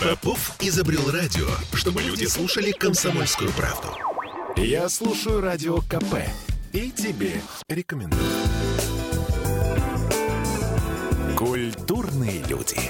Попов изобрел радио, чтобы люди слушали комсомольскую правду. Я слушаю радио КП и тебе рекомендую. Культурные люди.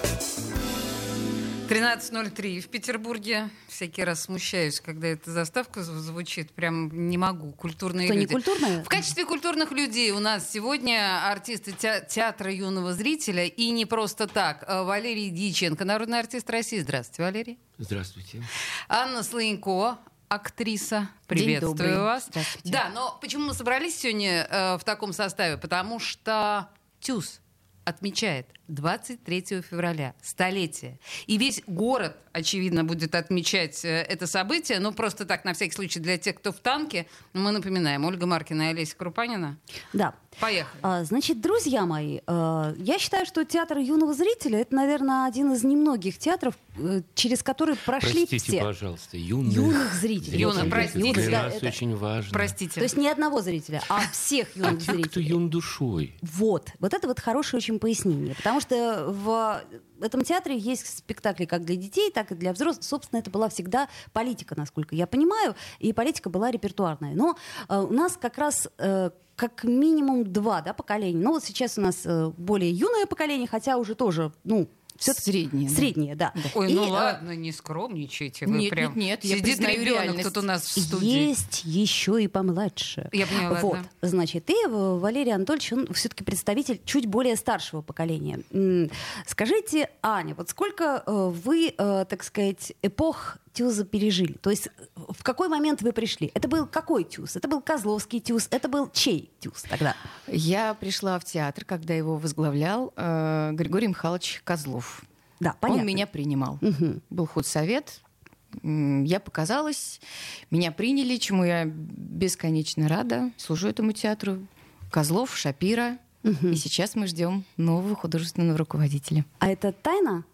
13.03 в Петербурге. Всякий раз смущаюсь, когда эта заставка звучит. Прям не могу. Культурные Что, не люди. культурные? В качестве культурных людей у нас сегодня артисты те- театра юного зрителя. И не просто так. А, Валерий Диченко, народный артист России. Здравствуйте, Валерий. Здравствуйте. Анна Слоенко, актриса. День Приветствую добрый. вас. Да, но почему мы собрались сегодня э, в таком составе? Потому что ТЮЗ отмечает 23 февраля столетие. И весь город, очевидно, будет отмечать э, это событие. Но просто так, на всякий случай, для тех, кто в танке, мы напоминаем. Ольга Маркина и Олеся Крупанина. Да. Поехали. А, Значит, друзья мои, э, я считаю, что театр юного зрителя это, наверное, один из немногих театров, э, через который прошли Простите, все. пожалуйста, юных, Юных зрителей. Юных, Это простите. Для Да, нас это- очень важно. Простите. То есть не одного зрителя, а всех А юных те, кто зрителей. юн душой. Вот, вот это вот хорошее очень пояснение, потому что в этом театре есть спектакли как для детей, так и для взрослых. Собственно, это была всегда политика, насколько я понимаю, и политика была репертуарная. Но э, у нас как раз э, как минимум два да, поколения. Ну вот сейчас у нас э, более юное поколение, хотя уже тоже, ну, все Среднее, да. Среднее, да. Ой, И, ну ладно, не скромничайте. Вы Нет, прям... нет, нет, я Сидит признаю ребенок реальность. тут у нас в студии. Есть еще и помладше. Я поняла, Вот, да. значит, и Валерий Анатольевич, он все-таки представитель чуть более старшего поколения. Скажите, Аня, вот сколько э, вы, э, так сказать, эпох Тюза пережили? То есть э, в какой момент вы пришли? Это был какой Тюз? Это был Козловский Тюз? Это был чей Тюз тогда? Я пришла в театр, когда его возглавлял э, Григорий Михайлович Козлов. Да, понятно. Он меня принимал. Мгм. Был худсовет. Я показалась, меня приняли, чему я бесконечно рада. Служу этому театру. Козлов, Шапира. И сейчас мы ждем нового художественного руководителя. А это тайна?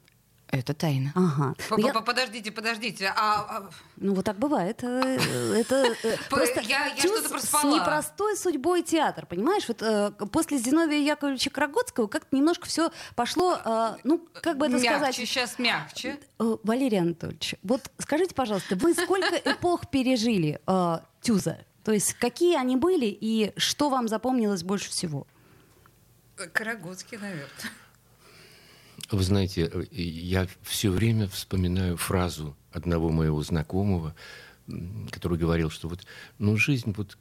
Это тайна. Ага. Ну, я- П- Подождите, подождите. А, а, Ну, вот так бывает. Э, Это э, просто я- я что-то с непростой судьбой театр, понимаешь? Вот э, после Зиновия Яковлевича Краготского как-то немножко все пошло, э, ну, как бы это мягче, сказать... сейчас мягче. Валерий Анатольевич, вот скажите, пожалуйста, вы сколько эпох пережили э, Тюза? То есть какие они были и что вам запомнилось больше всего? Карагодский, наверное. Вы знаете, э, я все время вспоминаю фразу одного моего знакомого, который говорил, что вот, ну, жизнь вот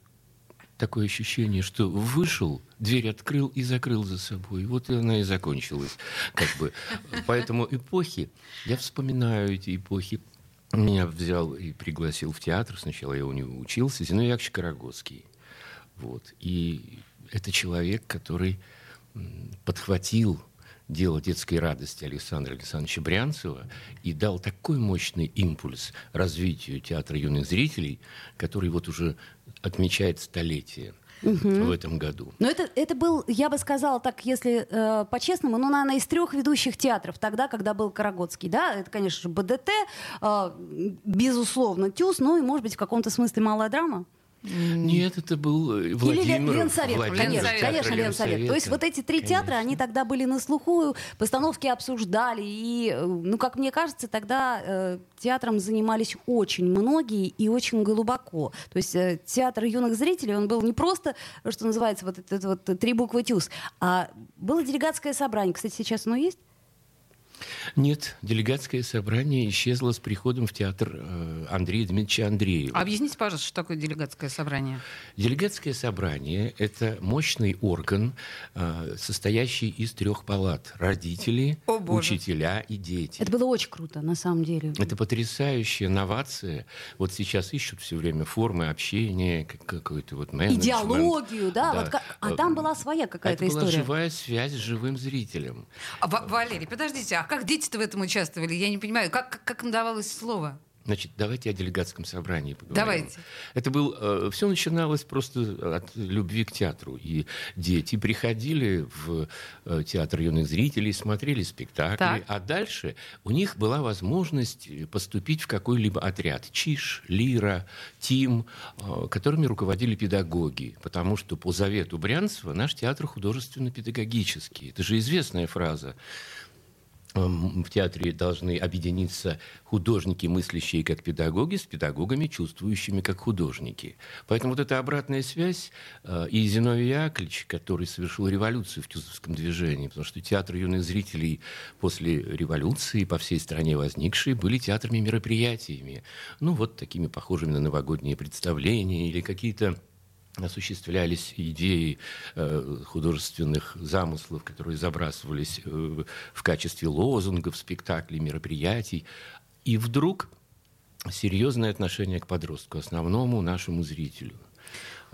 такое ощущение, что вышел, дверь открыл и закрыл за собой. Вот она и закончилась. Как бы. Поэтому эпохи, я вспоминаю эти эпохи. Меня взял и пригласил в театр. Сначала я у него учился. Зиновий Яковлевич Карагодский. Вот. И это человек, который подхватил дело детской радости Александра Александровича Брянцева и дал такой мощный импульс развитию театра юных зрителей, который вот уже отмечает столетие в этом году. Но это, это был, я бы сказала так, если э, по-честному, ну, наверное, из трех ведущих театров тогда, когда был Карагодский, да, это, конечно же, БДТ, э, безусловно, ТЮЗ, ну и, может быть, в каком-то смысле малая драма. Нет, это был э, Или Владимир. Лен- Ленсовет, Владимир конечно, Ленсовет. конечно, Ленсовет. То есть вот эти три Конечно. театра, они тогда были на слуху, постановки обсуждали, и, э, ну, как мне кажется, тогда э, театром занимались очень многие и очень глубоко. То есть э, театр юных зрителей, он был не просто, что называется, вот это вот три буквы ТЮЗ, а было делегатское собрание. Кстати, сейчас оно есть? Нет, делегатское собрание исчезло с приходом в театр э, Андрея Дмитриевича Андреева. Объясните, пожалуйста, что такое делегатское собрание? Делегатское собрание – это мощный орган, э, состоящий из трех палат. Родители, О, Боже. учителя и дети. Это было очень круто, на самом деле. Это потрясающая новация. Вот сейчас ищут все время формы общения, как- какой-то вот менеджмент. Идеологию, да, вот как- а там была своя какая-то Это была история. живая связь с живым зрителем. А, Ва- Валерий, подождите, а как дети-то в этом участвовали? Я не понимаю, как, как, им давалось слово? Значит, давайте о делегатском собрании поговорим. Давайте. Это был, все начиналось просто от любви к театру. И дети приходили в э, театр юных зрителей, смотрели спектакли, Так. а дальше у них была возможность поступить в какой-либо отряд. ЧИШ, Лира, ТИМ, э, которыми руководили педагоги. Потому что по завету Брянцева наш театр художественно-педагогический. Это же известная фраза. В театре должны объединиться художники, мыслящие как педагоги, с педагогами, чувствующими как художники. Поэтому вот эта обратная связь э, и Зиновий Яковлевич, который совершил революцию в Тюзовском движении, потому что театр юных зрителей после революции по всей стране возникшие были театрами мероприятиями. Ну, вот такими похожими на новогодние представления или какие-то осуществлялись идеи э, художественных замыслов, которые забрасывались э, в качестве лозунгов, спектаклей, мероприятий. И вдруг серьезное отношение к подростку, основному нашему зрителю.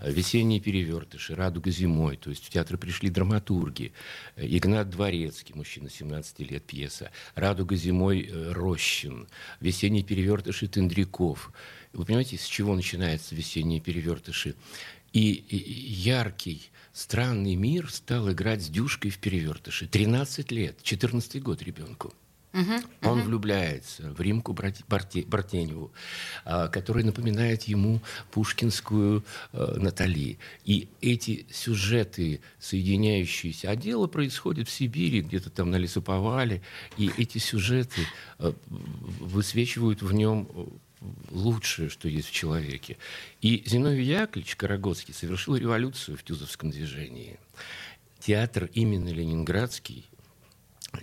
«Весенние перевертыши», «Радуга зимой», то есть в театр пришли драматурги. Игнат Дворецкий, мужчина 17 лет, пьеса. «Радуга зимой» э, Рощин. «Весенние перевертыши» Тендряков. Вы понимаете, с чего начинаются «Весенние перевертыши»? И яркий, странный мир стал играть с Дюшкой в перевертыше. 13 лет, 14 год ребенку. Uh-huh, Он uh-huh. влюбляется в Римку Бартеневу, а, которая напоминает ему пушкинскую а, Натали. И эти сюжеты, соединяющиеся, а дело происходит в Сибири, где-то там на лесоповале, и эти сюжеты а, высвечивают в нем лучшее, что есть в человеке. И Зиновий Яковлевич Карагодский совершил революцию в Тюзовском движении. Театр именно Ленинградский,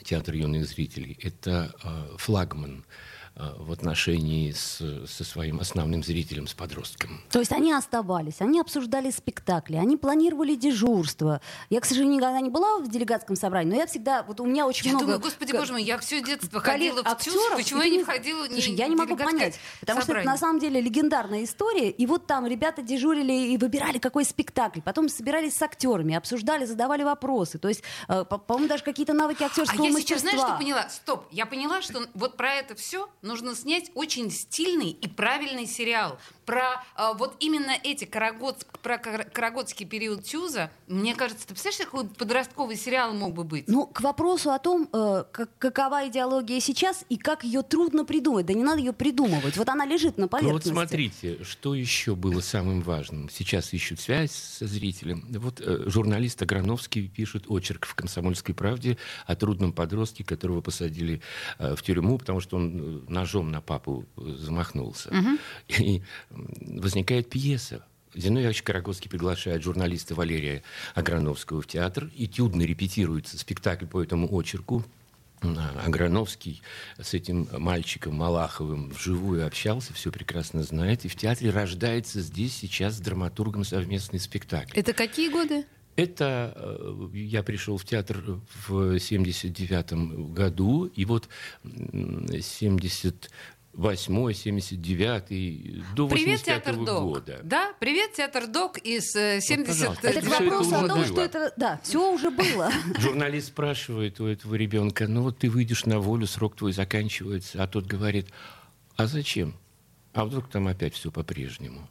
театр юных зрителей, это э, флагман Э, в отношении с, со своим основным зрителем, с подростком. То есть они оставались, они обсуждали спектакли, они планировали дежурство. Я, к сожалению, никогда не была в делегатском собрании, но я всегда, вот у меня очень я много... думаю, господи, боже мой, я все детство ходила в ТЮЗ, почему я не входила Слушай, я не могу понять, потому что это на самом деле легендарная история, и вот там ребята дежурили и выбирали какой спектакль, потом собирались с актерами, обсуждали, задавали вопросы, то есть, э, по-моему, даже какие-то навыки актерского а я мастерства. сейчас, знаешь, что поняла? Стоп, я поняла, что вот про это все нужно снять очень стильный и правильный сериал про э, вот именно эти Карагод, про карагодский период Тюза. Мне кажется, ты представляешь, какой подростковый сериал мог бы быть? Ну, к вопросу о том, э, как, какова идеология сейчас и как ее трудно придумать. Да не надо ее придумывать. Вот она лежит на поверхности. Ну вот смотрите, что еще было самым важным. Сейчас ищут связь со зрителем. Вот э, журналист Аграновский пишет очерк в «Комсомольской правде» о трудном подростке, которого посадили э, в тюрьму, потому что он э, ножом на папу э, замахнулся. Угу. И возникает пьеса. Зиновий Карагодский приглашает журналиста Валерия Аграновского в театр. Этюдно репетируется спектакль по этому очерку. Аграновский с этим мальчиком Малаховым вживую общался, все прекрасно знает. И в театре рождается здесь сейчас с драматургом совместный спектакль. Это какие годы? Это э, я пришел в театр в 79 году, и вот 70 восьмой, семьдесят девятый, до Привет, театр Док. года. Да, привет, театр Док из 70 вот, Это к вопросу о том, что это, да, все уже было. Журналист спрашивает у этого ребенка, ну вот ты выйдешь на волю, срок твой заканчивается, а тот говорит, а зачем? А вдруг там опять все по-прежнему?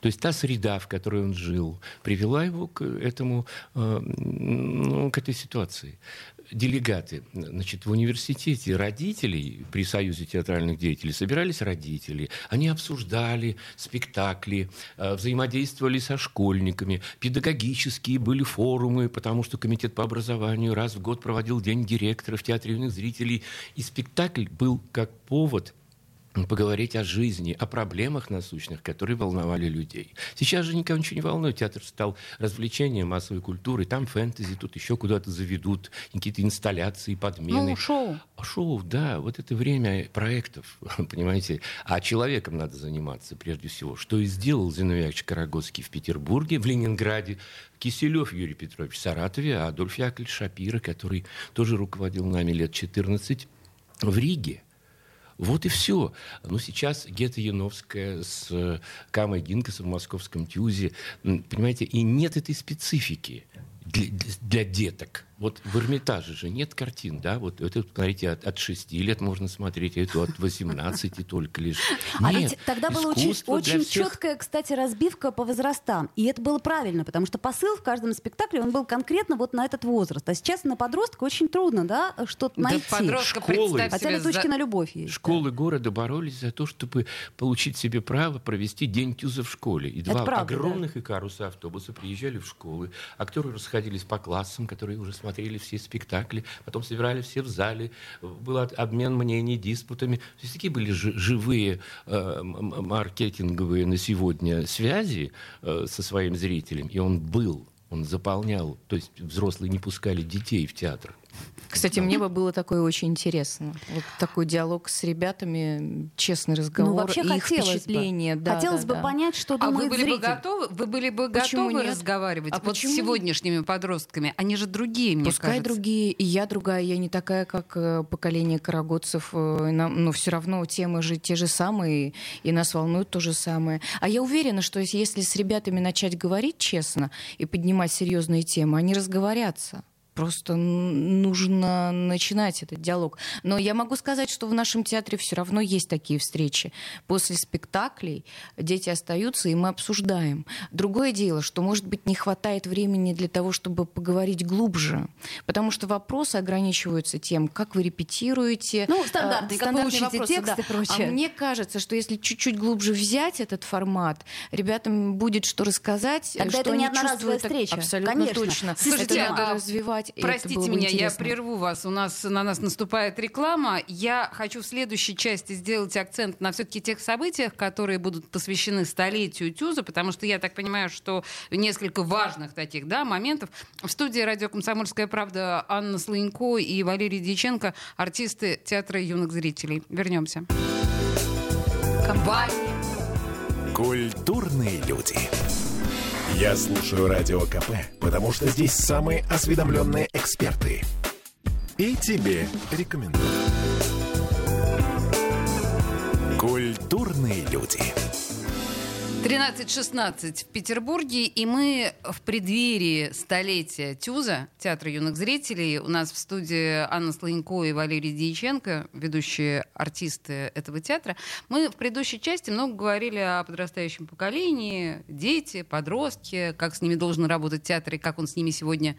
То есть та среда, в которой он жил, привела его к этому, э, ну, к этой ситуации делегаты. Значит, в университете родителей при Союзе театральных деятелей собирались родители. Они обсуждали спектакли, э, взаимодействовали со школьниками. Педагогические были форумы, потому что комитет по образованию раз в год проводил День директора в зрителей. И спектакль был как повод – поговорить о жизни, о проблемах насущных, которые волновали людей. Сейчас же никого ничего не волнует. Театр стал развлечением массовой культуры. Там фэнтези, тут еще куда-то заведут, какие-то инсталляции, подмены. Ну, шоу. Шоу, да. Вот это время проектов, понимаете. А человеком надо заниматься прежде всего. Что и сделал Зиновьевич Карагодский в Петербурге, в Ленинграде, Киселев Юрий Петрович в Саратове, а Адольф Яковлевич Шапира, который тоже руководил нами лет 14, в Риге. Вот и все. Ну, сейчас Гета Яновская с э, Камой Гинкасом в московском тюзе. Понимаете, и нет этой специфики для, для деток. Вот в Эрмитаже же нет картин, да? Вот это, смотрите, от, от 6 лет можно смотреть, а это от 18 только лишь. Нет, а ведь тогда была очень, очень всех... четкая, кстати, разбивка по возрастам. И это было правильно, потому что посыл в каждом спектакле, он был конкретно вот на этот возраст. А сейчас на подростка очень трудно, да, что-то да найти. Подростка, Школы, Хотя ли точки за... на любовь есть. Школы да. города боролись за то, чтобы получить себе право провести День Тюза в школе. И два правда, огромных да. икаруса автобуса приезжали в школы. Актеры расходились по классам, которые уже смотрели смотрели все спектакли, потом собирали все в зале, был обмен мнений, диспутами. То есть такие были живые э, маркетинговые на сегодня связи э, со своим зрителем, и он был он заполнял, то есть взрослые не пускали детей в театр. Кстати, мне бы было такое очень интересно. Вот такой диалог с ребятами, честный разговор, ну, вообще их впечатления. Бы. Да, хотелось да, бы да. понять, что думает А вы были зритель. бы готовы? Вы были бы почему готовы нет? разговаривать а вот почему? с сегодняшними подростками? Они же другие, мне Пускай кажется. другие, и я другая, я не такая, как э, поколение карагодцев, э, нам- но все равно темы же те же самые, и нас волнует то же самое. А я уверена, что если- если с ребятами начать говорить честно и поднимать серьезные темы, они разговорятся. Просто нужно начинать этот диалог. Но я могу сказать, что в нашем театре все равно есть такие встречи. После спектаклей дети остаются, и мы обсуждаем. Другое дело, что, может быть, не хватает времени для того, чтобы поговорить глубже. Потому что вопросы ограничиваются тем, как вы репетируете. Ну, стандартные, э, как вы стандартные вопросы, текст да. и прочее. А мне кажется, что если чуть-чуть глубже взять этот формат, ребятам будет что рассказать, Тогда что это не они одноразовая чувствуют. встреча. Абсолютно Конечно. точно. Слушайте, это надо а развивать. Это Простите меня, я интересно. прерву вас. У нас на нас наступает реклама. Я хочу в следующей части сделать акцент на все-таки тех событиях, которые будут посвящены столетию Тюза, потому что я так понимаю, что несколько важных таких да, моментов. В студии радио «Комсомольская правда» Анна Слынько и Валерий Дьяченко, артисты театра юных зрителей. Вернемся. Культурные люди. Я слушаю Радио КП, потому что здесь самые осведомленные эксперты. И тебе рекомендую. Культурные люди. 13.16 в Петербурге, и мы в преддверии столетия ТЮЗа, Театра юных зрителей. У нас в студии Анна Слонько и Валерий Дьяченко, ведущие артисты этого театра. Мы в предыдущей части много говорили о подрастающем поколении, дети, подростки, как с ними должен работать театр и как он с ними сегодня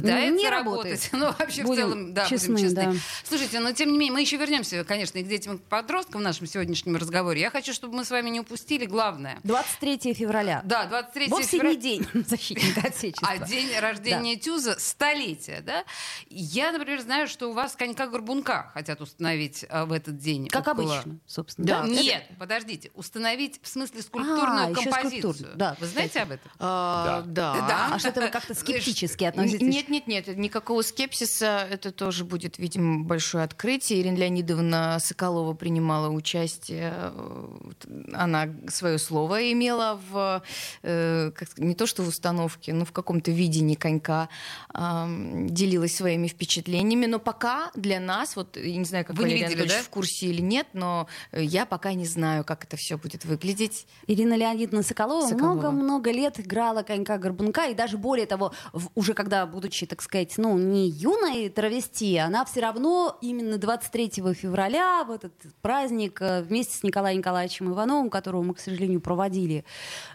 пытается не работать. работает. Ну, вообще, в Будем целом, да, честны, будем честны. да. Слушайте, но тем не менее, мы еще вернемся, конечно, и к детям, и к подросткам в нашем сегодняшнем разговоре. Я хочу, чтобы мы с вами не упустили главное. 23 февраля. Да, 23 Вовсе февраля. не день защитника Отечества. А день рождения Тюза столетие, да? Я, например, знаю, что у вас конька-горбунка хотят установить а, в этот день. Как около- обычно, собственно. Да. Нет, подождите, установить в смысле скульптурную А, еще композицию. скульптурную, да, Вы знаете об этом? А, да. Да. А что-то вы как-то скептически относитесь? Нет, нет, нет, никакого скепсиса. Это тоже будет, видимо, большое открытие. Ирина Леонидовна Соколова принимала участие. Вот Она свое слово имела в э, как не то что в установке, но в каком-то видении конька делилась своими впечатлениями. Но пока для нас, вот я не знаю, как Вы не Валерий видели, Анатольевич да? в курсе или нет, но э, я пока не знаю, как это все будет выглядеть. Ирина Леонидовна Соколова много-много лет играла конька-горбунка, и даже более того, в- уже когда, будучи, так сказать, ну, не юной травести, она все равно именно 23 февраля, в этот праздник, э, вместе с Николаем Николаевичем Ивановым, которого мы, к сожалению, проводили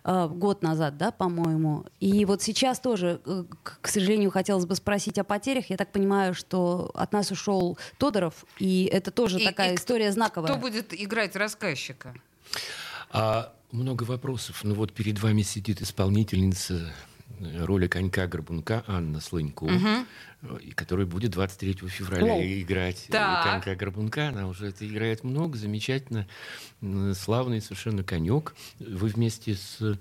э, год назад, да, по-моему. И вот сейчас тоже, э, к к сожалению, хотелось бы спросить о потерях. Я так понимаю, что от нас ушел Тодоров, и это тоже И- такая и кто- история знаковая. Кто будет играть рассказчика? А много вопросов. Ну вот перед вами сидит исполнительница роли конька-горбунка Анна Слынько, э, и которая будет 23 февраля О. играть э, Так. конька-горбунка. Она уже это играет много, замечательно, славный совершенно конек. Вы вместе с... э,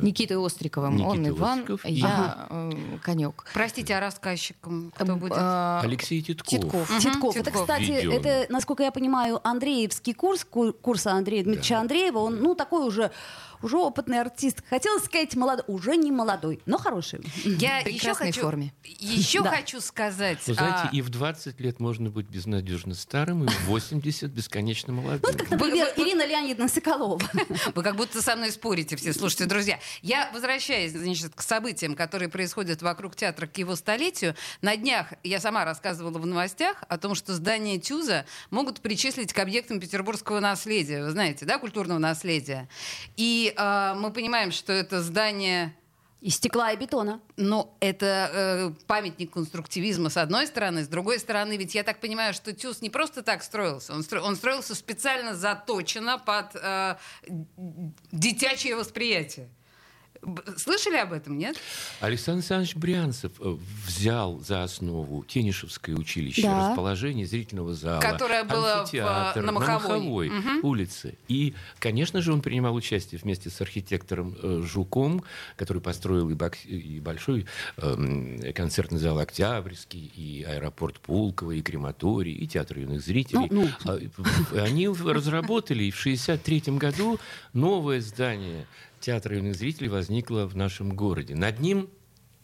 Никитой Остриковым. Он Никита Иван, Остриков я э, конек. Простите, а рассказчиком кто будет? А, Алексей Титков. Титков. Мгм, Титков. Это, кстати, Введён. это, насколько я понимаю, Андреевский курс, ку- курса Андрея Дмитриевича Андреева. Он, ну, такой уже, уже опытный артист. Хотелось сказать, молодой, уже не молодой, но хороший. Я в еще хочу, форме. еще Да. хочу сказать. Вы знаете, а, и в 20 лет можно быть безнадежно старым, и в 80 бесконечно молодым. Например, вы- Ирина Леонидовна Соколова. Вы как будто со мной спорите все, слушайте, друзья. Я возвращаюсь, значит, к событиям, которые происходят вокруг театра к его столетию. На днях я сама рассказывала в новостях о том, что здание Тюза могут причислить к объектам петербургского наследия. Вы знаете, да, культурного наследия. И а, мы понимаем, что это здание Из стекла и бетона. ну, это э, памятник конструктивизма с одной стороны, с другой стороны, ведь я так понимаю, что Тюз не просто так строился, он, стро- он строился специально заточено под э, детячее восприятие. Слышали об этом, нет? Александр Александрович Брянцев э, взял за основу Тенишевское училище, Да. расположение зрительного зала, Которое было в, э, на Маховой. Маховой Мгм. улице. И, конечно же, он принимал участие вместе с архитектором э, Жуком, который построил и, бокс- и большой эм, концертный зал Октябрьский, и аэропорт Пулково, и крематорий, и театр юных зрителей. Ну, А, и Они разработали, в 1963 году новое здание театра юных зрителей возникло в нашем городе. Над ним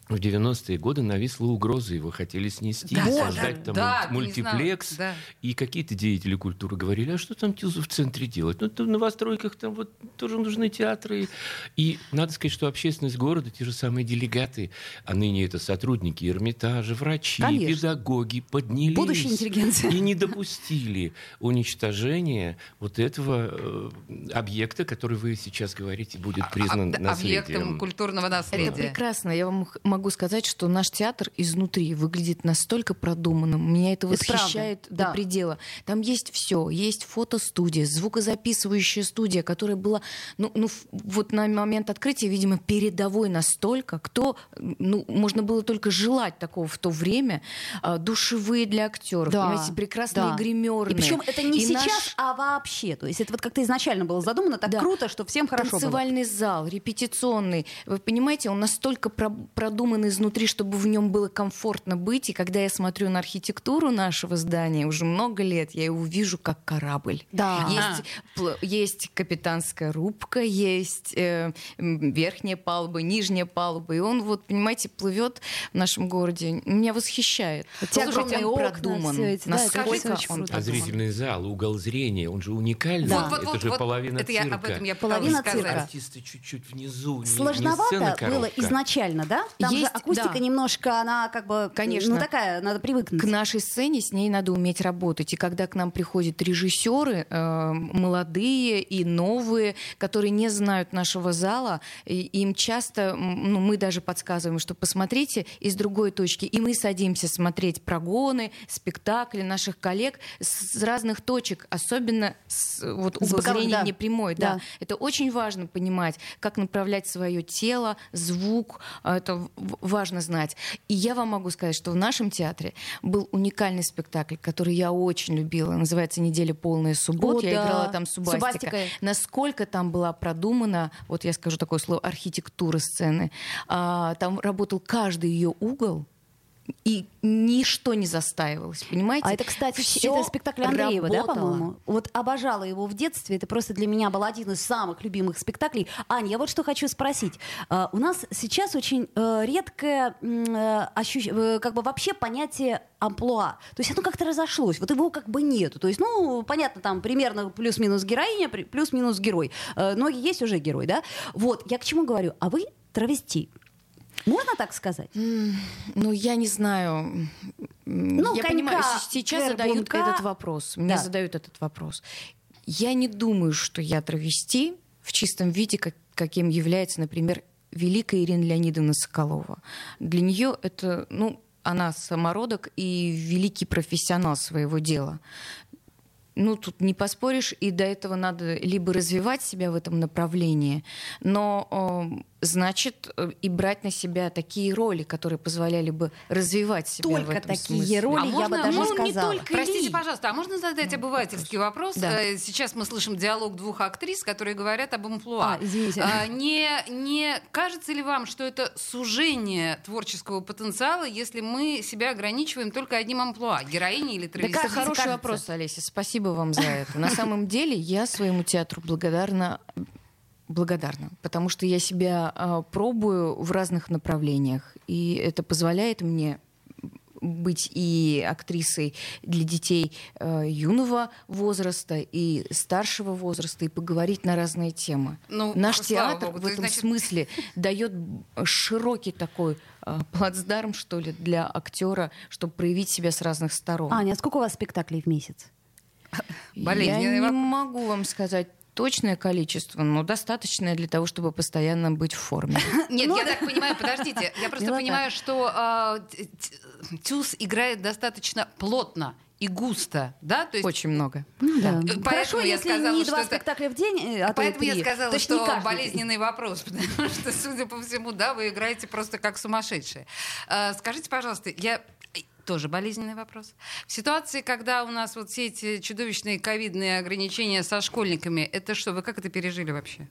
в 90-е годы нависла угроза, его хотели снести, Да, создать да, там да, мультиплекс. знала, да. И какие-то деятели культуры говорили, а что там Тюзу в центре делать? Ну, там в новостройках там вот тоже нужны театры. И надо сказать, что общественность города, те же самые делегаты, а ныне это сотрудники Эрмитажа, врачи, Конечно. педагоги, поднялись. Будущая интеллигенция. И не допустили уничтожения вот этого э, объекта, который вы сейчас говорите, будет признан Об- наследием. Объектом культурного Это наследия. прекрасно. Я вам х- могу сказать, что наш театр изнутри выглядит настолько продуманным. Меня это Это правда, восхищает да. до предела. Там есть все. Есть фотостудия, звукозаписывающая студия, которая была, ну, ну, вот на момент открытия, видимо, передовой настолько, кто, ну, можно было только желать такого в то время. А, Душевые для актеров, Да, понимаете, прекрасные да. гримерные. И причем это не И наш- сейчас, а вообще. То есть это вот как-то изначально было задумано так Да. круто, что всем хорошо было. Танцевальный зал, репетиционный. Вы понимаете, он настолько про- продуман изнутри, чтобы в нем было комфортно быть. И когда я смотрю на архитектуру нашего здания уже много лет, я его вижу как корабль. Да. Есть, есть капитанская рубка, есть э, верхняя палуба, нижняя палуба. И он, вот, понимаете, плывет в нашем городе. Меня восхищает. Эти Насколько огромные он продуман. эти, да, это насколько очень он круто. А продуман. зрительный зал, угол зрения, он же уникальный. Да. Вот, вот, это вот, же вот, половина это я цирка. об этом я Половина цирка. Артисты чуть-чуть внизу. не- не Сложновато сцена-коробка. было изначально, да? Там Есть, акустика да. немножко, она как бы, Конечно. ну такая, надо привыкнуть. К нашей сцене с ней надо уметь работать. И когда к нам приходят режиссеры, э, молодые и новые, которые не знают нашего зала, и им часто, ну, мы даже подсказываем, что посмотрите из другой точки. И мы садимся смотреть прогоны, спектакли наших коллег с разных точек, особенно с, вот, С угол боковых, зрения да. непрямой. Да. Да. Это очень важно понимать, как направлять свое тело, звук. а, Это важно знать. И я вам могу сказать, что в нашем театре был уникальный спектакль, который я очень любила. Называется «Неделя полная суббот». О, я да. играла там Субастика. Субастикой. Насколько там была продумана, вот я скажу такое слово, архитектура сцены. А, там работал каждый ее угол, и ничто не застаивалось, понимаете? А это, кстати, Всё это спектакль Андреева, да, работало. по-моему? Вот обожала его в детстве. Это просто для меня был один из самых любимых спектаклей. Аня, я вот что хочу спросить. А, у нас сейчас очень э, редкое э, ощущ- э, как бы вообще понятие амплуа. То есть оно как-то разошлось. Вот его как бы нету. То есть, ну, понятно, там примерно плюс-минус героиня, плюс-минус герой. Ноги есть уже герой, да? Вот, я к чему говорю? А вы травести. Можно так сказать? Ну, я не знаю. Ну, я конька, понимаю, сейчас задают горбунка. этот вопрос. Мне Да. задают этот вопрос. Я не думаю, что я травести в чистом виде, как- каким является, например, великая Ирина Леонидовна Соколова. Для нее это, ну, она самородок и великий профессионал своего дела. Ну, тут не поспоришь, и до этого надо либо развивать себя в этом направлении, но значит э, и брать на себя такие роли, которые позволяли бы развивать себя в Только этом такие смысле. роли, А я можно- бы даже ну, не сказала. только Простите, ли? пожалуйста, а можно задать обывательский вопрос? Да. Э, Сейчас мы слышим диалог двух актрис, которые говорят об амплуа. А, извините. А, не, не кажется ли вам, что это сужение творческого потенциала, если мы себя ограничиваем только одним амплуа? Героиней или Это травеститой? хороший кажется. вопрос, Олеся. Спасибо вам за это. На самом деле я своему театру благодарна благодарна, потому что я себя а, пробую в разных направлениях, и это позволяет мне быть и актрисой для детей э, юного возраста и старшего возраста и поговорить на разные темы. Ну, Наш театр богу. в этом значит- смысле дает широкий такой э, плацдарм, что ли, для актера, чтобы проявить себя с разных сторон. Аня, а сколько у вас спектаклей в месяц? Болезненный Я не вопрос. могу вам сказать точное количество, но достаточное для того, чтобы постоянно быть в форме. Нет, Ну я да. так понимаю, подождите, я просто понимаю, что а, т- т- Тюз играет достаточно плотно и густо, да? То есть... Очень много. Ну, да. Поэтому Хорошо, я если сказала, не что два это... спектакля в день, э, а Поэтому то я сказала, то что болезненный вопрос, потому что, судя по всему, да, вы играете просто как сумасшедшие. А, скажите, пожалуйста, я тоже болезненный вопрос. В ситуации, когда у нас вот все эти чудовищные ковидные ограничения со школьниками, это что, вы как это пережили вообще?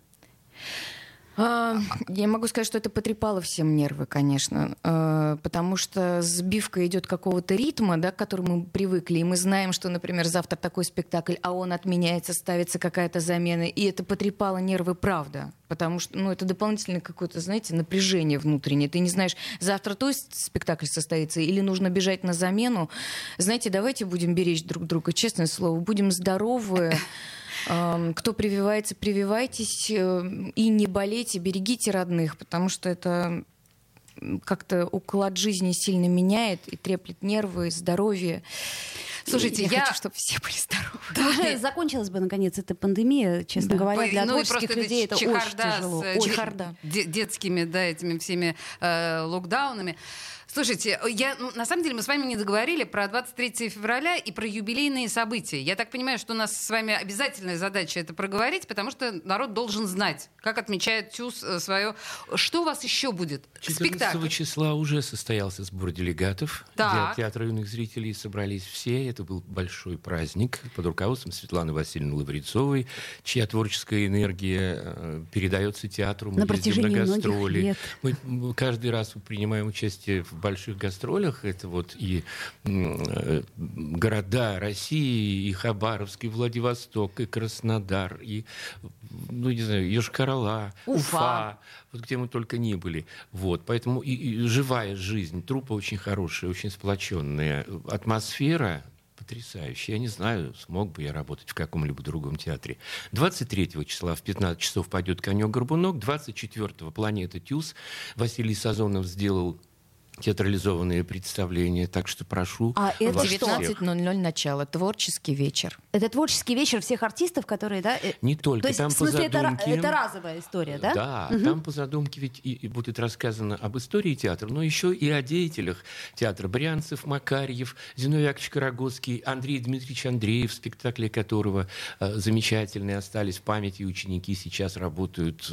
А, я могу сказать, что это потрепало всем нервы, конечно, а, потому что сбивка идет какого-то ритма, да, к которому мы привыкли, и мы знаем, что, например, завтра такой спектакль, а он отменяется, ставится какая-то замена, и это потрепало нервы, правда, потому что, ну, это дополнительное какое-то, знаете, напряжение внутреннее. Ты не знаешь, завтра то спектакль состоится или нужно бежать на замену. Знаете, давайте будем беречь друг друга, честное слово, будем здоровы. Кто прививается, прививайтесь э, и не болейте, берегите родных, потому что это как-то уклад жизни сильно меняет и треплет нервы, здоровье. Слушайте, я, я хочу, чтобы все были здоровы. Да. Закончилась бы, наконец, эта пандемия, честно да. говоря, для ну, творческих людей это очень тяжело. С, чехарда. детскими, да, этими всеми э, локдаунами. Слушайте, я, ну, на самом деле мы с вами не договорили про 23 февраля и про юбилейные события. Я так понимаю, что у нас с вами обязательная задача это проговорить, потому что народ должен знать, как отмечает ТЮЗ э, свое. Что у вас еще будет? 14 Спектакль. числа уже состоялся сбор делегатов. Так. Для театра юных зрителей собрались все. Это был большой праздник под руководством Светланы Васильевны Лаврецовой, чья творческая энергия э, передается театру. Мы на протяжении на гастроли. Лет. Мы каждый раз принимаем участие в больших гастролях. Это вот и э, города России, и Хабаровск, и Владивосток, и Краснодар, и, ну, не знаю, Йошкар-Ола, Уфа. Уфа, вот где мы только не были. Вот, поэтому и, и живая жизнь, трупа очень хорошая, очень сплоченная. Атмосфера потрясающе. Я не знаю, смог бы я работать в каком-либо другом театре. 23 числа в 15 часов пойдет «Конек-горбунок», 24 «Планета Тюз». Василий Сазонов сделал театрализованные представления, так что прошу А это 19.00 начало, творческий вечер. Это творческий вечер всех артистов, которые, да? Э, Не только, То есть, там в смысле, по задумке... это, это разовая история, да? Да, угу. там по задумке ведь и, и будет рассказано об истории театра, но еще и о деятелях театра. Брянцев, Макарьев, Зиновий Яковлевич Карагодский, Андрей Дмитриевич Андреев, спектакли которого э, замечательные остались в памяти, ученики сейчас работают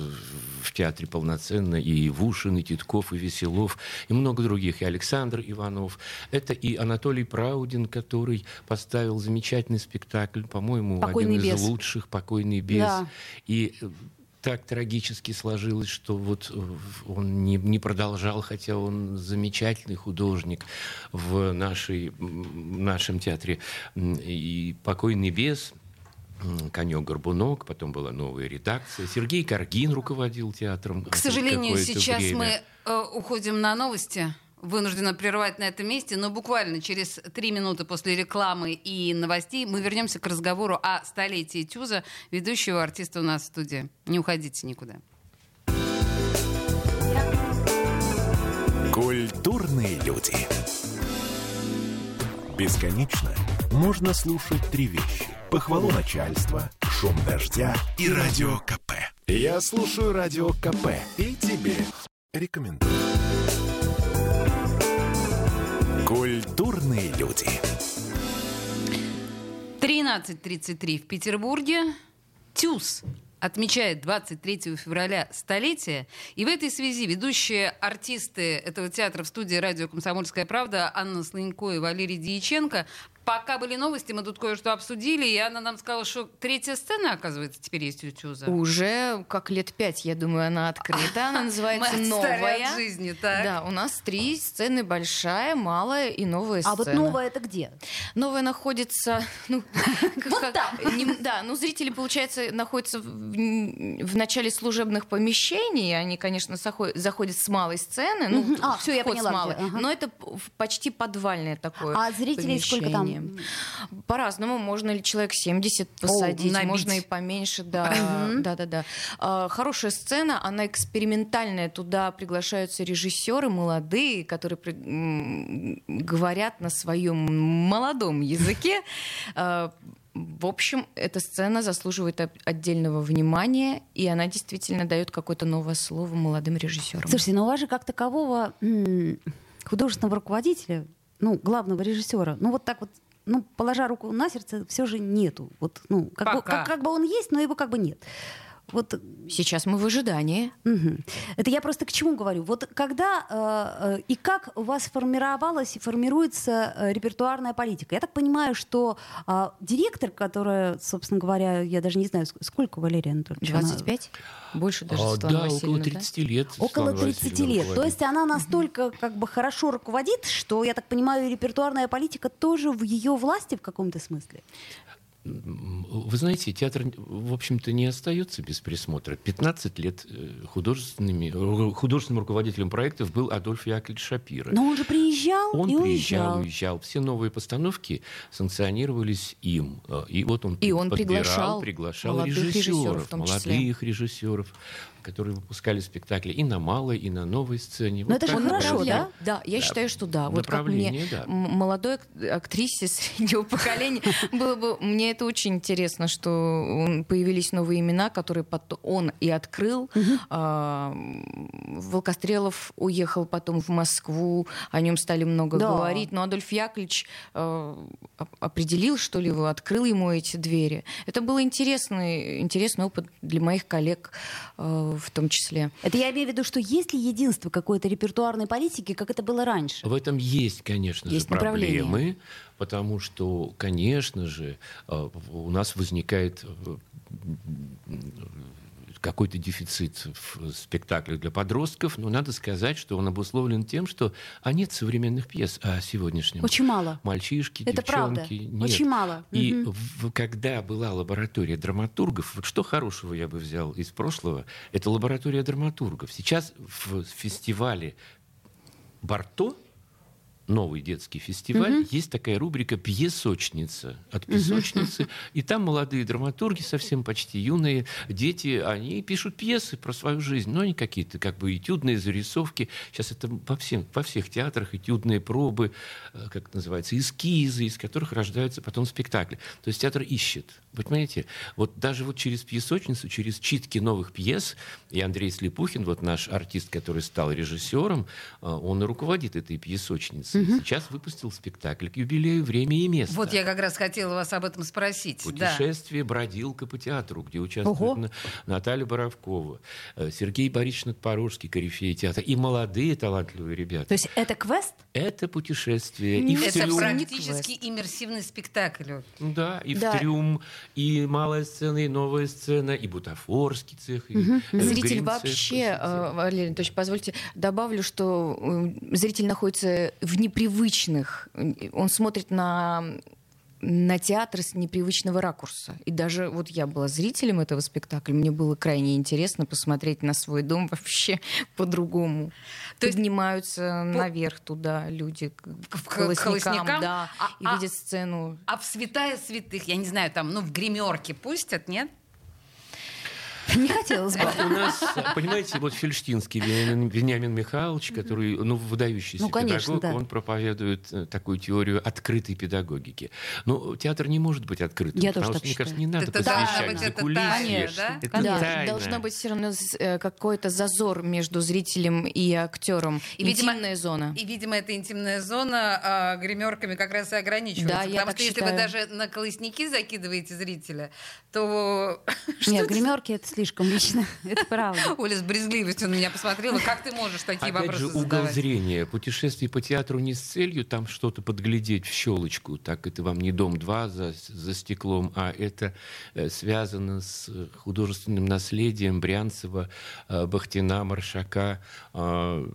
в театре полноценно, и Вушин, и Титков, и Веселов, и много других других, и Александр Иванов. Это и Анатолий Праудин, который поставил замечательный спектакль, по-моему, «Покойный один без». из лучших «Покойный без». Да. И э, так трагически сложилось, что вот э, он не, не продолжал, хотя он замечательный художник в нашей, в нашем театре. И «Покойный без», конек Горбунок, потом была новая редакция. Сергей Каргин руководил театром. К сожалению, сейчас время. мы э, уходим на новости вынуждена прервать на этом месте, но буквально через три минуты после рекламы и новостей мы вернемся к разговору о столетии Тюза, ведущего артиста у нас в студии. Не уходите никуда. Культурные люди. Бесконечно можно слушать три вещи. Похвалу начальства, шум дождя и радио КП. Я слушаю радио КП и тебе рекомендую. Культурные люди. 13.33 в Петербурге. ТЮЗ отмечает 23 февраля столетие. И в этой связи ведущие артисты этого театра в студии радио «Комсомольская правда» Анна Слынько и Валерий Дьяченко Пока были новости, мы тут кое-что обсудили, и она нам сказала, что третья сцена, оказывается, теперь есть у Тюза. Уже как лет пять, я думаю, она открыта. Она называется «Новая». от жизни, так. Да, у нас три сцены, большая, малая и новая сцена. А вот новая это где? Новая находится... Ну, вот там. Да, ну зрители, получается, находятся в начале служебных помещений. Они, конечно, заходят с малой сцены. Ну, а, все, я поняла. Но это почти подвальное такое А зрителей сколько там? Населением. По-разному. Можно ли человек 70 посадить, О, можно и поменьше. Да, да, да, да. А, хорошая сцена, она экспериментальная. Туда приглашаются режиссеры молодые, которые говорят на своем молодом языке. А, в общем, эта сцена заслуживает отдельного внимания, и она действительно дает какое-то новое слово молодым режиссерам. Слушайте, но у вас же как такового художественного руководителя ну, главного режиссера. Ну, вот так вот ну, положа руку на сердце, все же нету. Вот, ну, как, бы, Пока. как, как бы он есть, но его как бы нет. Вот Сейчас мы в ожидании. Мгм. Это я просто к чему говорю? Вот когда э, э, и как у вас формировалась и формируется э, репертуарная политика? Я так понимаю, что э, директор, которая, собственно говоря, я даже не знаю, ск- сколько Валерия Анатольевича? она- 25? Больше даже, А, Светлана да, около Васильевна, да? 30 лет. Около Светлана 30 Васильевна лет. То есть она настолько как бы хорошо руководит, что, я так понимаю, репертуарная политика тоже в ее власти в каком-то смысле. Вы знаете, театр, в общем-то, не остается без присмотра. 15 лет э, художественными, ру- художественным руководителем проектов был Адольф Яковлевич Шапира. Но он же приезжал Он и приезжал, уезжал. уезжал. Все новые постановки санкционировались им. Э, И вот он, И он подбирал, приглашал приглашал молодых режиссеров, режиссеров молодых режиссеров, которые выпускали спектакли и на малой, и на новой сцене. Но это же так Он хорошо, да? Да, я Да. считаю, что да. Вот как мне, да. молодой ак- актрисе среднего поколения, было бы, мне это очень интересно, что появились новые имена, которые он и открыл. А, Волкострелов уехал потом в Москву, о нем стали много говорить, но Адольф Яковлевич э, оп- определил, что ли, его, открыл ему эти двери. Это был интересный, интересный опыт для моих коллег э, в том числе. Это я имею в виду, что есть ли единство какой-то репертуарной политики, как это было раньше? В этом есть, конечно Есть же, проблемы, потому что, конечно же, э, у нас возникает э, какой-то дефицит в спектаклях для подростков, но надо сказать, что он обусловлен тем, что а нет современных пьес о сегодняшнем. Очень мало. Мальчишки, Это правда. девчонки. Нет. Очень мало. И Мгм. в- когда была лаборатория драматургов, вот что хорошего я бы взял из прошлого, это лаборатория драматургов. Сейчас в фестивале Барто, новый детский фестиваль, есть такая рубрика «Пьесочница» от песочницы. И там молодые драматурги, совсем почти юные дети, они пишут пьесы про свою жизнь. Но они какие-то как бы этюдные зарисовки. Сейчас это во, всем, во всех театрах этюдные пробы, э, как это называется, эскизы, из которых рождаются потом спектакли. То есть театр ищет. Вы понимаете? Вот даже вот через пьесочницу, через читки новых пьес, и Андрей Слепухин, вот наш артист, который стал режиссером, э, он и руководит этой пьесочницей. Сейчас выпустил спектакль к юбилею «Время и место». Вот я как раз хотела вас об этом спросить. Да. Путешествие «Бродилка по театру», где участвует. На- Наталья Боровкова, э, Сергей Борисович Надпорожский, корифей театра, и молодые талантливые ребята. То есть это квест? Это путешествие и в Это трюм, практически иммерсивный спектакль. да, и Да. в трюм, и малая сцена, и новая сцена, и бутафорский цех, и э, Зритель вообще, э, э, Валерий Анатольевич, позвольте, добавлю, что э, зритель находится в непривычных, он смотрит на на театр с непривычного ракурса. И даже вот я была зрителем этого спектакля, мне было крайне интересно посмотреть на свой дом вообще по-другому. То есть Поднимаются наверх туда люди к, К- к к колосникам, колосникам? да, А- и а- видят сцену. А в святая святых, я не знаю, там, ну, в гримерке пустят, нет? Не хотелось бы. У нас, понимаете, вот Фельштинский Вениамин, Вениамин Михайлович, который, ну, выдающийся Ну, конечно, педагог, да. он проповедует э, такую теорию открытой педагогики. Но театр не может быть открытым, Я потому что, мне кажется, не надо Это должно посвящать быть за кулисье. тайное, да? Это Да, тайна. должно быть все равно э, какой-то зазор между зрителем и актером. И, видимо, Интимная зона. И, видимо, эта интимная зона а, гримерками как раз и ограничивается. Да, потому что если считаю. вы даже на колосники закидываете зрителя, то... Нет, гримерки это слишком лично. Это правда. Оля с брезгливостью на меня посмотрела. Как ты можешь такие Опять вопросы же, угол задавать? зрения. Путешествие по театру не с целью там что-то подглядеть в щелочку. Так это вам не «Дом-2» за, за стеклом, а это э, связано с художественным наследием Брянцева, э, Бахтина, Маршака, э,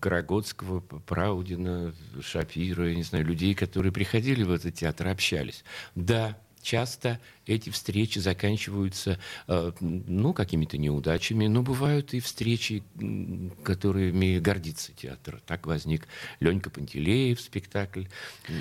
Карагодского, Праудина, Шапира, я не знаю, людей, которые приходили в этот театр, общались. Да, часто эти встречи заканчиваются, э, ну, какими-то неудачами, но бывают и встречи, которыми гордится театр. Так возник Ленька Пантелеев, спектакль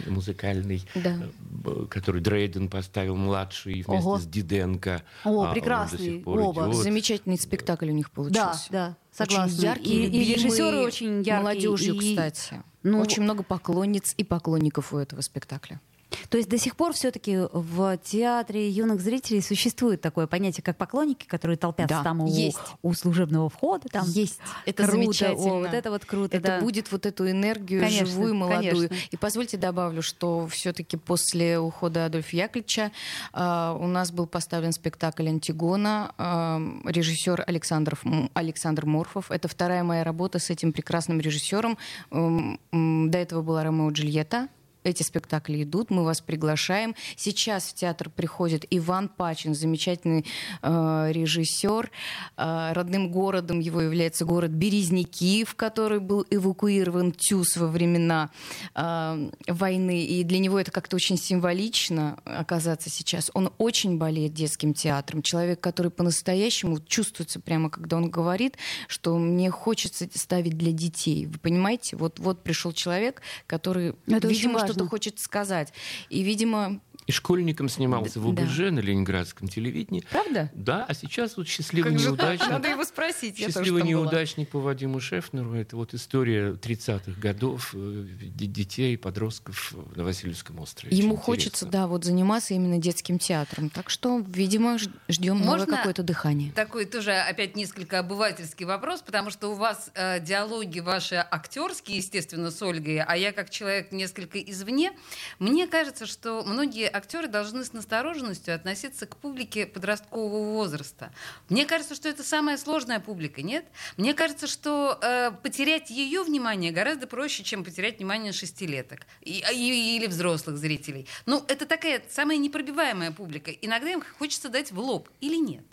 музыкальный, Да. э, который Дрейден поставил младший вместе Ого. с Диденко. О, А прекрасный, оба. идет. Замечательный спектакль у них Да, получился. да, Очень согласна. яркий, И, и любимый режиссеры очень яркие. Молодежью, и- кстати. Ну, Очень много поклонниц и поклонников у этого спектакля. То есть до сих пор все-таки в театре юных зрителей существует такое понятие, как поклонники, которые толпятся Да, там у, есть. у служебного входа. Там. Есть. Это Круто. замечательно. О, вот это вот круто, Это да. будет вот эту энергию Конечно, живую, молодую. конечно. И позвольте добавлю, что все-таки после ухода Адольфа Яковлевича э, у нас был поставлен спектакль «Антигона», э, режиссер Александр, Александр Морфов. Это вторая моя работа с этим прекрасным режиссером. Эм, м, До этого была «Ромео и Джульетта». Эти спектакли идут, мы вас приглашаем. Сейчас в театр приходит Иван Пачин, замечательный э, режиссер. Э, родным городом его является город Березники, в который был эвакуирован Тюс во времена э, войны. И для него это как-то очень символично оказаться сейчас. Он очень болеет детским театром. Человек, который по-настоящему чувствуется прямо, когда он говорит, что мне хочется ставить для детей. Вы понимаете? Вот, вот пришел человек, который, Это видимо, важно. Что-то хочет сказать. И, видимо, И школьником снимался в Да. ОБЖ на ленинградском телевидении. правда? Да, а сейчас вот счастливый Как же неудачник. Надо его спросить. Я тоже Счастливый там была. неудачник по Вадиму Шефнеру. Это вот история 30-х годов э, детей, подростков на Васильевском острове. Ему Очень хочется, интересно. да, вот заниматься именно детским театром. Так что, видимо, ждем новое какое-то дыхание. Такой тоже опять несколько обывательский вопрос, потому что у вас э, диалоги ваши актерские, естественно, с Ольгой, а я как человек несколько извне, мне кажется, что многие актеры должны с настороженностью относиться к публике подросткового возраста. Мне кажется, что это самая сложная публика, нет? Мне кажется, что э, потерять ее внимание гораздо проще, чем потерять внимание шестилеток и- и- или взрослых зрителей. Ну, это такая самая непробиваемая публика. Иногда им хочется дать в лоб или нет.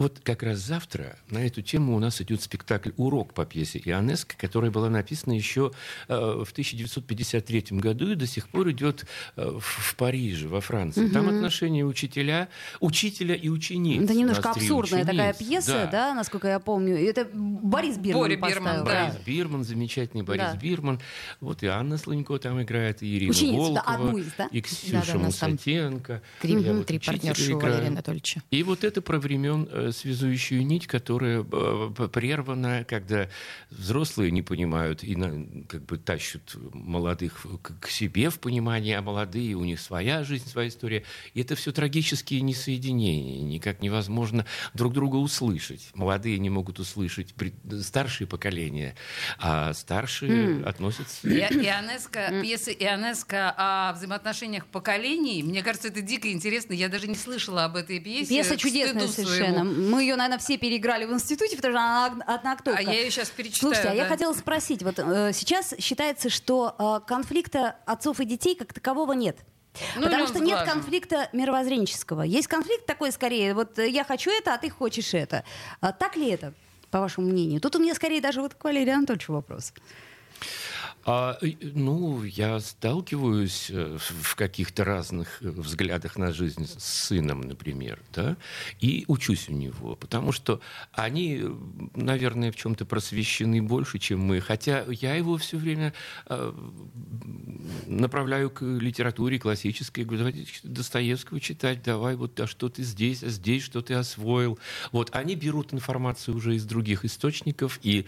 Вот как раз завтра на эту тему у нас идет спектакль «Урок» по пьесе Ионеско, которая была написана еще э, в 1953 году и до сих пор идет э, в, в Париже, во Франции. Там отношения учителя, учителя и учениц. Это немножко У нас три абсурдная такая учениц. пьеса, да. насколько я помню. Это Борис Бирман Боря Бирман, поставил. да. Борис Бирман, замечательный Борис Да. Бирман. Вот и Анна Слонько там играет, и Ирина Ученицу, да, Волкова, одну из, да? и Да, Ксюша да, там Мусатенко. Три, Я вот три партнерши у. Валерия Анатольевича. И вот это про времен э, связующую нить, которая э, прервана, когда взрослые не понимают и как бы тащат молодых к, себе в понимании, а молодые у них своя жизнь, своя история. И это все трагические несоединения. Никак невозможно друг друга услышать. Молодые не могут услышать старшие поколения, а старшие относятся... И- Ионеско, пьеса Ионеско о взаимоотношениях поколений. Мне кажется, это дико интересно. Я даже не слышала об этой пьесе. Пьеса чудесная совершенно. своему. Мы ее, наверное, все переиграли в институте, потому что она одна актовка. А я ее сейчас перечитаю. Слушайте, а я да. хотела спросить, вот э, сейчас считается, что э, конфликта отцов и детей как такового нет. Ну, Потому что нет конфликта мировоззренческого. Есть конфликт такой скорее, вот э, я хочу это, а ты хочешь это. А так ли это, по вашему мнению? Тут у меня скорее даже вот к Валерию Анатольевичу вопрос. А, ну, я сталкиваюсь э, в каких-то разных э, взглядах на жизнь с сыном, например, да, и учусь у него, потому что они, э, наверное, в чем-то просвещены больше, чем мы, хотя я его все время э, направляю к литературе классической, говорю, давай Достоевского читать, давай вот, а что ты здесь, а здесь что ты освоил. Вот, они берут информацию уже из других источников, и,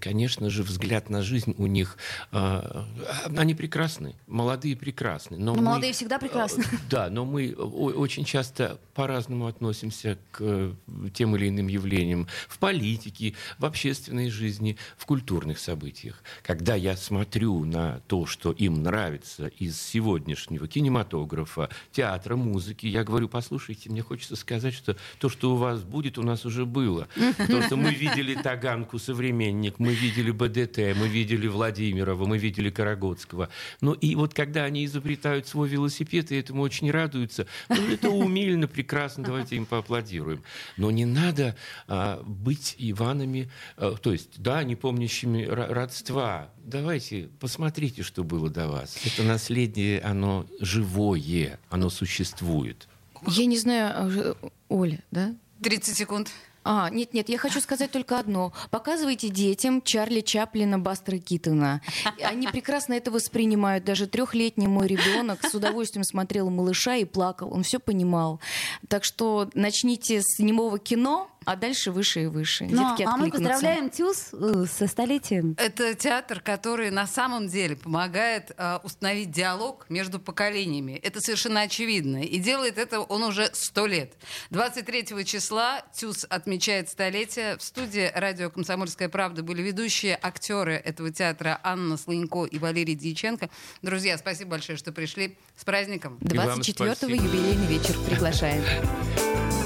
конечно же, взгляд на жизнь у них, они прекрасны, молодые прекрасны. Но Ну, мы- молодые всегда прекрасны. Э, Да, но мы очень часто по-разному относимся к э, тем или иным явлениям в политике, в общественной жизни, в культурных событиях. Когда я смотрю на то, что им нравится из сегодняшнего кинематографа, театра, музыки, я говорю, послушайте, мне хочется сказать, что то, что у вас будет, у нас уже было. То, что мы видели Таганку, современник, мы видели БДТ, мы видели Владимирова, мы видели Карагодского. Ну и вот когда они изобретают свой велосипед, и этому очень радуются, ну, это умильно, прекрасно, давайте им поаплодируем. Но не надо а, быть Иванами, а, то есть, да, не помнящими родства. Давайте, посмотрите, что было до вас. Это наследие, оно живое, оно существует. Я не знаю, а, Оля, да? 30 секунд. А, нет, нет, я хочу сказать только одно. Показывайте детям Чарли Чаплина, Бастера Китона. Они прекрасно это воспринимают. Даже трехлетний мой ребенок с удовольствием смотрел малыша и плакал. Он все понимал. Так что начните с немого кино, А дальше выше и выше. Ну, Детки а мы поздравляем ТЮЗ э, со столетием. Это театр, который на самом деле помогает э, установить диалог между поколениями. Это совершенно очевидно. И делает это он уже сто лет. 23 числа ТЮЗ отмечает столетие. В студии радио «Комсомольская правда» были ведущие актеры этого театра Анна Слынько и Валерий Дьяченко. Друзья, спасибо большое, что пришли. С праздником! И вам 24-го спасибо. юбилейный вечер приглашаем.